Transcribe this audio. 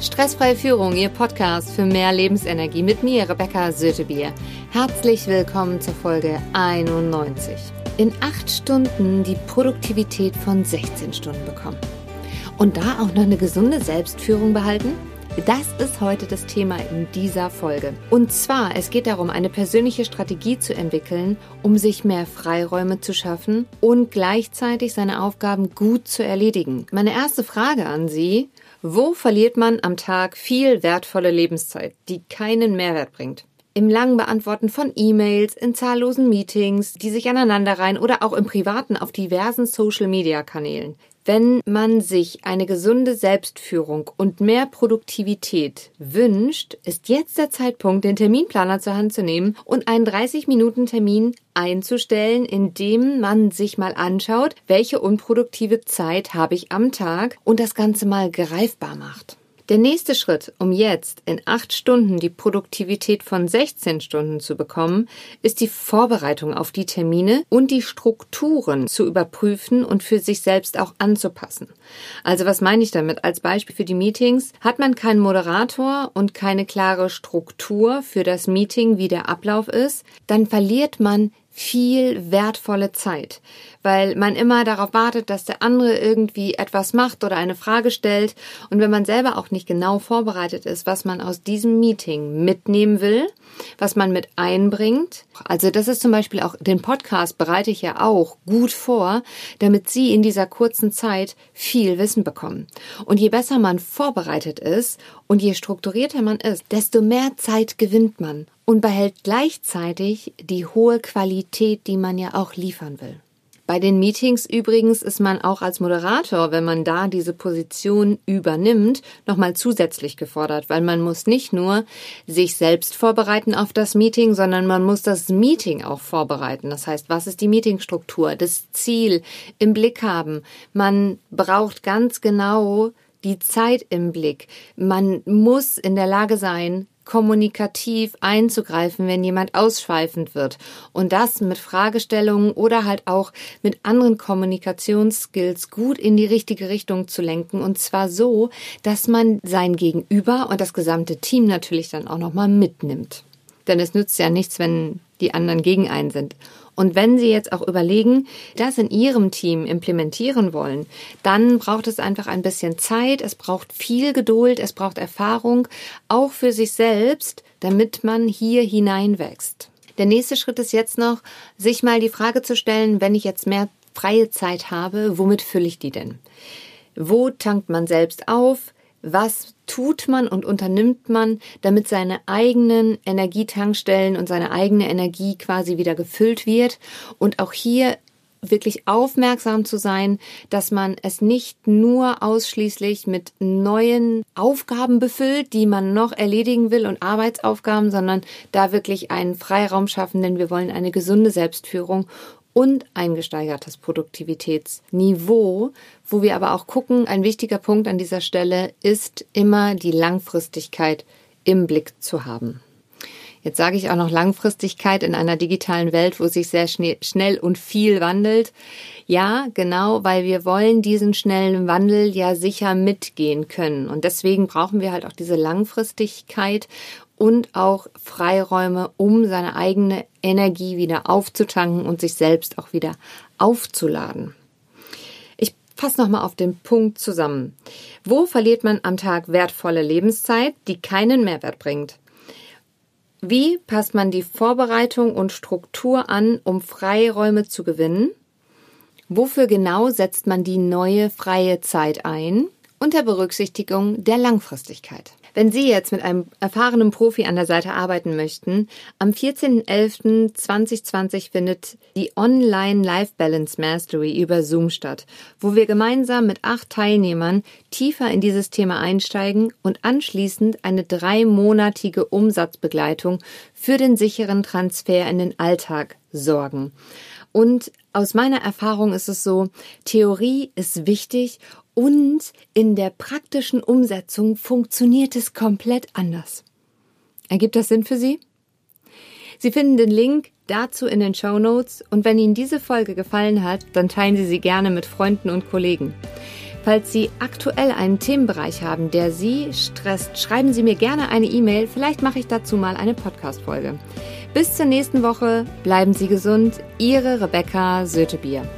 Stressfreie Führung, Ihr Podcast für mehr Lebensenergie mit mir, Rebecca Sötebier. Herzlich willkommen zur Folge 91. In acht Stunden die Produktivität von 16 Stunden bekommen. Und da auch noch eine gesunde Selbstführung behalten? Das ist heute das Thema in dieser Folge. Und zwar, es geht darum, eine persönliche Strategie zu entwickeln, um sich mehr Freiräume zu schaffen und gleichzeitig seine Aufgaben gut zu erledigen. Meine erste Frage an Sie, wo verliert man am Tag viel wertvolle Lebenszeit, die keinen Mehrwert bringt? Im langen Beantworten von E-Mails, in zahllosen Meetings, die sich aneinanderreihen oder auch im Privaten auf diversen Social-Media-Kanälen. Wenn man sich eine gesunde Selbstführung und mehr Produktivität wünscht, ist jetzt der Zeitpunkt, den Terminplaner zur Hand zu nehmen und einen 30-Minuten-Termin einzustellen, in dem man sich mal anschaut, welche unproduktive Zeit habe ich am Tag und das Ganze mal greifbar macht. Der nächste Schritt, um jetzt in acht Stunden die Produktivität von 16 Stunden zu bekommen, ist die Vorbereitung auf die Termine und die Strukturen zu überprüfen und für sich selbst auch anzupassen. Also was meine ich damit? Als Beispiel für die Meetings hat man keinen Moderator und keine klare Struktur für das Meeting, wie der Ablauf ist, dann verliert man viel wertvolle Zeit, weil man immer darauf wartet, dass der andere irgendwie etwas macht oder eine Frage stellt und wenn man selber auch nicht genau vorbereitet ist, was man aus diesem Meeting mitnehmen will, was man mit einbringt. Also das ist zum Beispiel auch den Podcast bereite ich ja auch gut vor, damit Sie in dieser kurzen Zeit viel Wissen bekommen. Und je besser man vorbereitet ist und je strukturierter man ist, desto mehr Zeit gewinnt man und behält gleichzeitig die hohe Qualität, die man ja auch liefern will. Bei den Meetings übrigens ist man auch als Moderator, wenn man da diese Position übernimmt, nochmal zusätzlich gefordert, weil man muss nicht nur sich selbst vorbereiten auf das Meeting, sondern man muss das Meeting auch vorbereiten. Das heißt, was ist die Meetingstruktur, das Ziel im Blick haben. Man braucht ganz genau die Zeit im Blick. Man muss in der Lage sein, kommunikativ einzugreifen, wenn jemand ausschweifend wird. Und das mit Fragestellungen oder halt auch mit anderen Kommunikationsskills gut in die richtige Richtung zu lenken. Und zwar so, dass man sein Gegenüber und das gesamte Team natürlich dann auch nochmal mitnimmt. Denn es nützt ja nichts, wenn die anderen gegen einen sind. Und wenn Sie jetzt auch überlegen, das in Ihrem Team implementieren wollen, dann braucht es einfach ein bisschen Zeit, es braucht viel Geduld, es braucht Erfahrung, auch für sich selbst, damit man hier hineinwächst. Der nächste Schritt ist jetzt noch, sich mal die Frage zu stellen, wenn ich jetzt mehr freie Zeit habe, womit fülle ich die denn? Wo tankt man selbst auf? Was tut man und unternimmt man, damit seine eigenen Energietankstellen und seine eigene Energie quasi wieder gefüllt wird? Und auch hier wirklich aufmerksam zu sein, dass man es nicht nur ausschließlich mit neuen Aufgaben befüllt, die man noch erledigen will und Arbeitsaufgaben, sondern da wirklich einen Freiraum schaffen, denn wir wollen eine gesunde Selbstführung und ein gesteigertes Produktivitätsniveau, wo wir aber auch gucken, ein wichtiger Punkt an dieser Stelle ist immer die Langfristigkeit im Blick zu haben. Jetzt sage ich auch noch Langfristigkeit in einer digitalen Welt, wo sich sehr schnell und viel wandelt. Ja, genau, weil wir wollen diesen schnellen Wandel ja sicher mitgehen können. Und deswegen brauchen wir halt auch diese Langfristigkeit und auch Freiräume, um seine eigene Energie wieder aufzutanken und sich selbst auch wieder aufzuladen. Ich fasse nochmal auf den Punkt zusammen. Wo verliert man am Tag wertvolle Lebenszeit, die keinen Mehrwert bringt? Wie passt man die Vorbereitung und Struktur an, um Freiräume zu gewinnen? Wofür genau setzt man die neue freie Zeit ein? Unter Berücksichtigung der Langfristigkeit. Wenn Sie jetzt mit einem erfahrenen Profi an der Seite arbeiten möchten, am 14.11.2020 findet die Online Life Balance Mastery über Zoom statt, wo wir gemeinsam mit acht Teilnehmern tiefer in dieses Thema einsteigen und anschließend eine dreimonatige Umsatzbegleitung für den sicheren Transfer in den Alltag sorgen. Und aus meiner Erfahrung ist es so, Theorie ist wichtig und in der praktischen Umsetzung funktioniert es komplett anders. Ergibt das Sinn für Sie? Sie finden den Link dazu in den Show Notes und wenn Ihnen diese Folge gefallen hat, dann teilen Sie sie gerne mit Freunden und Kollegen. Falls Sie aktuell einen Themenbereich haben, der Sie stresst, schreiben Sie mir gerne eine E-Mail. Vielleicht mache ich dazu mal eine Podcast-Folge. Bis zur nächsten Woche. Bleiben Sie gesund. Ihre Rebecca Sötebier.